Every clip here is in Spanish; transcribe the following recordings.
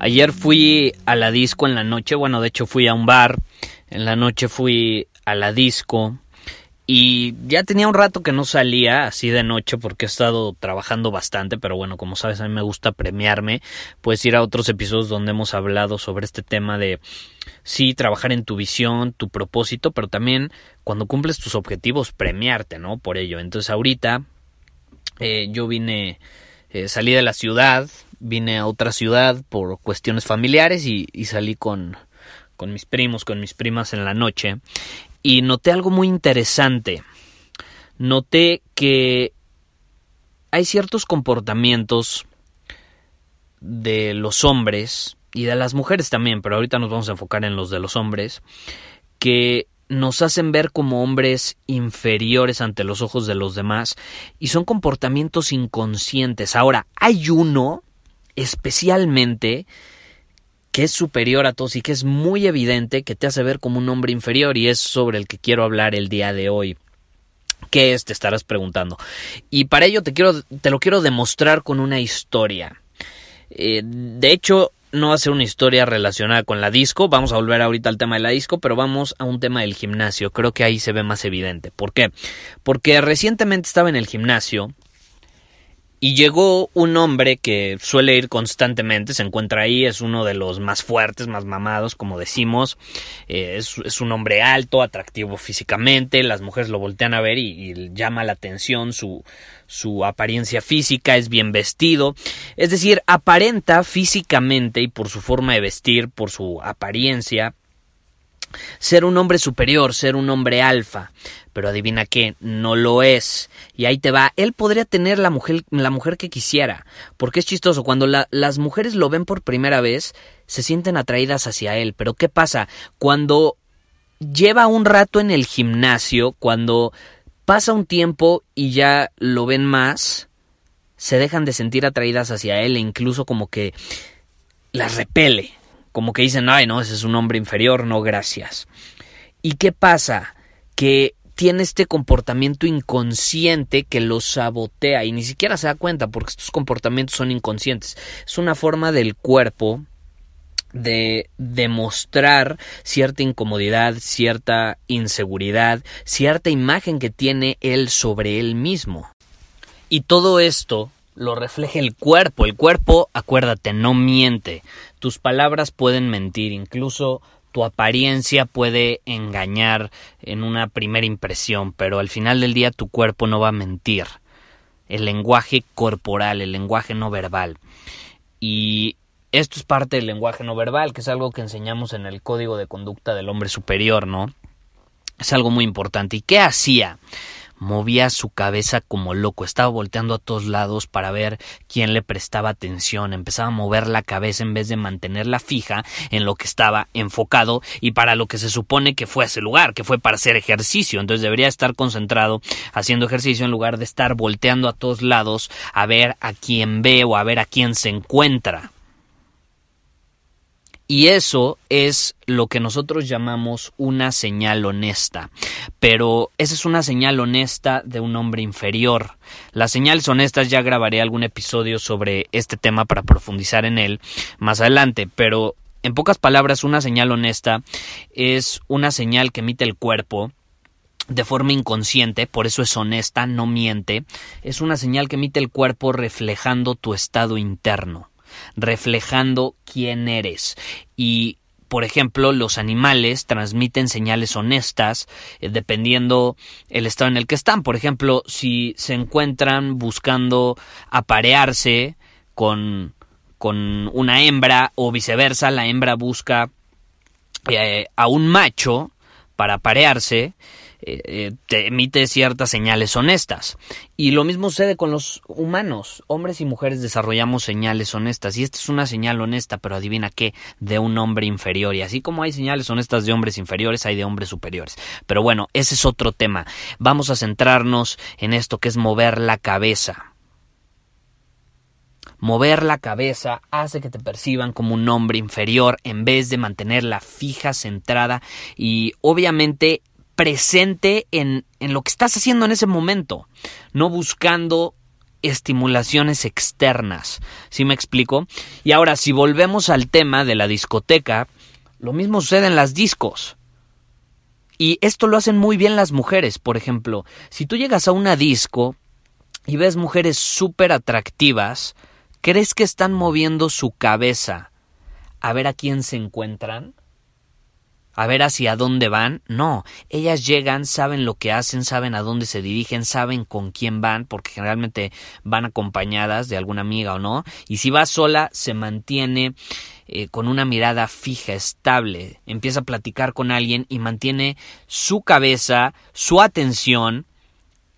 Ayer fui a la disco en la noche, bueno, de hecho fui a un bar, en la noche fui a la disco y ya tenía un rato que no salía así de noche porque he estado trabajando bastante, pero bueno, como sabes, a mí me gusta premiarme, puedes ir a otros episodios donde hemos hablado sobre este tema de sí, trabajar en tu visión, tu propósito, pero también cuando cumples tus objetivos, premiarte, ¿no? Por ello. Entonces ahorita eh, yo vine, eh, salí de la ciudad, vine a otra ciudad por cuestiones familiares y, salí con, con mis primos, con mis primas en la noche y noté algo muy interesante. Noté que hay ciertos comportamientos de los hombres y de las mujeres también, pero ahorita nos vamos a enfocar en los de los hombres, que nos hacen ver como hombres inferiores ante los ojos de los demás y son comportamientos inconscientes. Ahora, hay uno especialmente que es superior a todos y que es muy evidente que te hace ver como un hombre inferior y es sobre el que quiero hablar el día de hoy. ¿Qué es? Te estarás preguntando. Y para ello te, quiero, te lo quiero demostrar con una historia. Eh, de hecho, no va a ser una historia relacionada con la disco, vamos a volver ahorita al tema de la disco, pero vamos a un tema del gimnasio, creo que ahí se ve más evidente. ¿Por qué? Porque recientemente estaba en el gimnasio y llegó un hombre que suele ir constantemente, se encuentra ahí, es uno de los más fuertes, más mamados, como decimos. Eh, es, un hombre alto, atractivo físicamente, las mujeres lo voltean a ver y, y, llama la atención su, su apariencia física, es bien vestido. Es decir, aparenta físicamente y por su forma de vestir, por su apariencia, ser un hombre superior, ser un hombre alfa. Pero adivina qué, no lo es. Y ahí te va, él podría tener la mujer, la mujer que quisiera, porque es chistoso, cuando las mujeres lo ven por primera vez, se sienten atraídas hacia él, pero ¿qué pasa? Cuando lleva un rato en el gimnasio, cuando pasa un tiempo y ya lo ven más, se dejan de sentir atraídas hacia él e incluso como que las repele, como que dicen, ay no, ese es un hombre inferior, no gracias. ¿Y qué pasa? Que tiene este comportamiento inconsciente que lo sabotea y ni siquiera se da cuenta porque estos comportamientos son inconscientes. Es una forma del cuerpo de demostrar cierta incomodidad, cierta inseguridad, cierta imagen que tiene él sobre él mismo. Y todo esto lo refleja el cuerpo. El cuerpo, acuérdate, no miente. Tus palabras pueden mentir, incluso tu apariencia puede engañar en una primera impresión, pero al final del día tu cuerpo no va a mentir. El lenguaje corporal, el lenguaje no verbal. Y esto es parte del lenguaje no verbal, que es algo que enseñamos en el código de conducta del hombre superior, ¿no? Es algo muy importante. ¿Y qué hacía? Movía su cabeza como loco, estaba volteando a todos lados para ver quién le prestaba atención, empezaba a mover la cabeza en vez de mantenerla fija en lo que estaba enfocado y para lo que se supone que fue a ese lugar, que fue para hacer ejercicio, entonces debería estar concentrado haciendo ejercicio en lugar de estar volteando a todos lados a ver a quién ve o a ver a quién se encuentra. Y eso es lo que nosotros llamamos una señal honesta. Pero esa es una señal honesta de un hombre inferior. Las señales honestas ya grabaré algún episodio sobre este tema para profundizar en él más adelante. Pero en pocas palabras, una señal honesta es una señal que emite el cuerpo de forma inconsciente, por eso es honesta, no miente, es una señal que emite el cuerpo reflejando tu estado interno reflejando quién eres. Y por ejemplo, los animales transmiten señales honestas eh, dependiendo el estado en el que están. Por ejemplo, si se encuentran buscando aparearse con, con una hembra o viceversa, la hembra busca eh, a un macho para aparearse, eh, eh, te emite ciertas señales honestas. Y lo mismo sucede con los humanos. Hombres y mujeres desarrollamos señales honestas. Y esta es una señal honesta, pero adivina qué, de un hombre inferior. Y así como hay señales honestas de hombres inferiores, hay de hombres superiores. Pero bueno, ese es otro tema. Vamos a centrarnos en esto que es mover la cabeza mover la cabeza hace que te perciban como un hombre inferior en vez de mantenerla fija, centrada y obviamente presente en, en lo que estás haciendo en ese momento, no buscando estimulaciones externas. ¿Sí me explico? Y ahora, si volvemos al tema de la discoteca, lo mismo sucede en las discos. Y esto lo hacen muy bien las mujeres. Por ejemplo, si tú llegas a una disco y ves mujeres súper atractivas, ¿crees que están moviendo su cabeza a ver a quién se encuentran? A ver hacia dónde van. No, ellas llegan, saben lo que hacen, saben a dónde se dirigen, saben con quién van, porque generalmente van acompañadas de alguna amiga o no. Y si va sola, se mantiene eh, con una mirada fija, estable. Empieza a platicar con alguien y mantiene su cabeza, su atención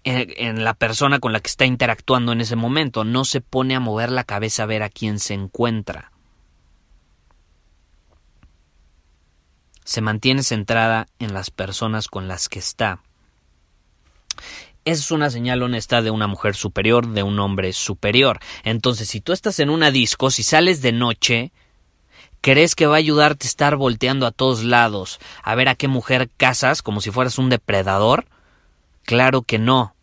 en, la persona con la que está interactuando en ese momento. No se pone a mover la cabeza a ver a quién se encuentra. Se mantiene centrada en las personas con las que está. Es una señal honesta de una mujer superior, de un hombre superior. Entonces, si tú estás en una disco, si sales de noche, ¿crees que va a ayudarte a estar volteando a todos lados a ver a qué mujer casas como si fueras un depredador? Claro que no.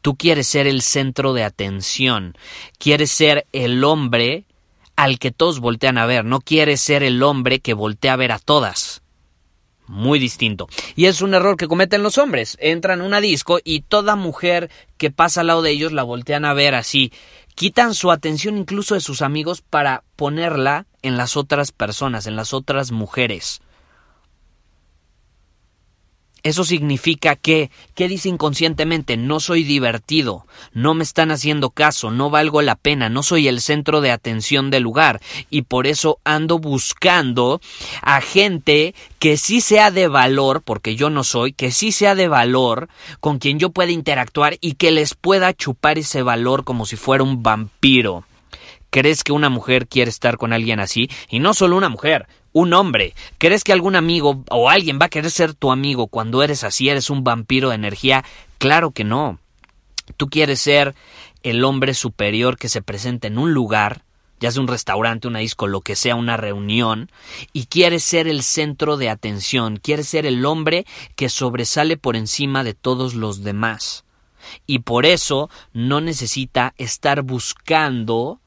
Tú quieres ser el centro de atención, quieres ser el hombre al que todos voltean a ver, no quieres ser el hombre que voltea a ver a todas muy distinto. Y es un error que cometen los hombres. Entran a una disco y toda mujer que pasa al lado de ellos la voltean a ver así. Quitan su atención incluso de sus amigos para ponerla en las otras personas, en las otras mujeres. Eso significa que, ¿qué dice inconscientemente? No soy divertido, no me están haciendo caso, no valgo la pena, no soy el centro de atención del lugar y por eso ando buscando a gente que sí sea de valor, porque yo no soy, que sí sea de valor, con quien yo pueda interactuar y que les pueda chupar ese valor como si fuera un vampiro. ¿Crees que una mujer quiere estar con alguien así? Y no solo una mujer, un hombre. ¿Crees que algún amigo o alguien va a querer ser tu amigo cuando eres así, eres un vampiro de energía? Claro que no. Tú quieres ser el hombre superior que se presenta en un lugar, ya sea un restaurante, una disco, lo que sea, una reunión, y quieres ser el centro de atención, quieres ser el hombre que sobresale por encima de todos los demás. Y por eso no necesita estar buscando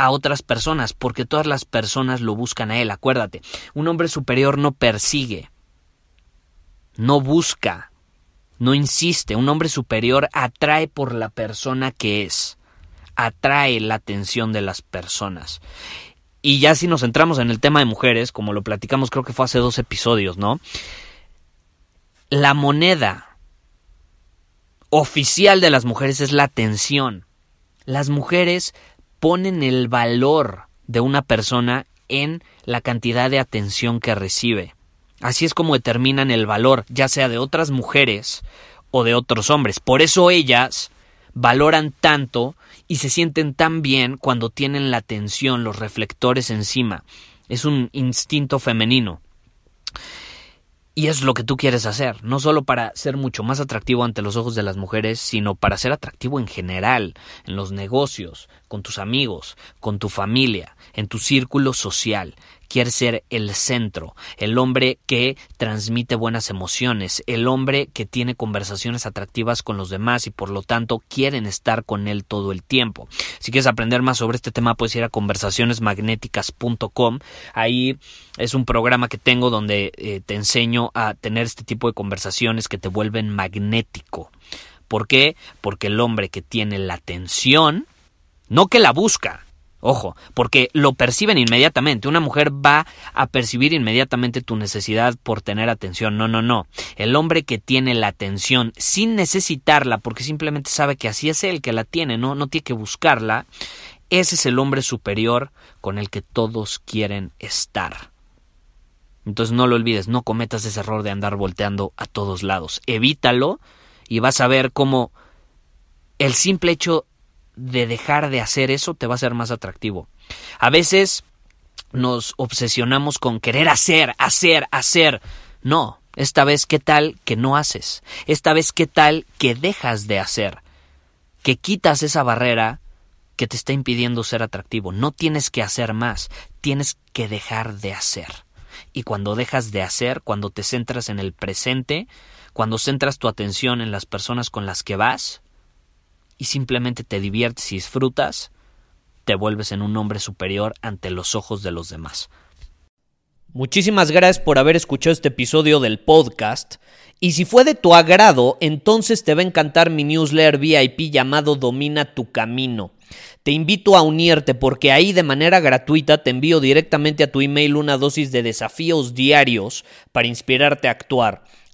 a otras personas, porque todas las personas lo buscan a él. Acuérdate, un hombre superior no persigue, no busca, no insiste. Un hombre superior atrae por la persona que es, atrae la atención de las personas. Y ya si nos centramos en el tema de mujeres, como lo platicamos creo que fue hace dos episodios, ¿no? La moneda oficial de las mujeres es la atención. Las mujeres ponen el valor de una persona en la cantidad de atención que recibe. Así es como determinan el valor, ya sea de otras mujeres o de otros hombres. Por eso ellas valoran tanto y se sienten tan bien cuando tienen la atención, los reflectores encima. Es un instinto femenino. Y es lo que tú quieres hacer, no solo para ser mucho más atractivo ante los ojos de las mujeres, sino para ser atractivo en general, en los negocios, con tus amigos, con tu familia, en tu círculo social. Quieres ser el centro, el hombre que transmite buenas emociones, el hombre que tiene conversaciones atractivas con los demás y por lo tanto quieren estar con él todo el tiempo. Si quieres aprender más sobre este tema puedes ir a conversacionesmagnéticas.com. Ahí es un programa que tengo donde eh, te enseño a tener este tipo de conversaciones que te vuelven magnético. ¿Por qué? Porque el hombre que tiene la atención no que la busca, Ojo, porque lo perciben inmediatamente. Una mujer va a percibir inmediatamente tu necesidad por tener atención. No, no, no. El hombre que tiene la atención sin necesitarla, porque simplemente sabe que así es él que la tiene, no, no tiene que buscarla, ese es el hombre superior con el que todos quieren estar. Entonces no lo olvides, no cometas ese error de andar volteando a todos lados. Evítalo y vas a ver cómo el simple hecho de dejar de hacer eso te va a ser más atractivo. A veces nos obsesionamos con querer hacer, hacer, hacer. No, esta vez qué tal que no haces. Esta vez qué tal que dejas de hacer. Que quitas esa barrera que te está impidiendo ser atractivo. No tienes que hacer más, tienes que dejar de hacer. Y cuando dejas de hacer, cuando te centras en el presente, cuando centras tu atención en las personas con las que vas, y simplemente te diviertes y disfrutas, te vuelves en un hombre superior ante los ojos de los demás. Muchísimas gracias por haber escuchado este episodio del podcast. Y si fue de tu agrado, entonces te va a encantar mi newsletter VIP llamado Domina tu Camino. Te invito a unirte porque ahí de manera gratuita te envío directamente a tu email una dosis de desafíos diarios para inspirarte a actuar.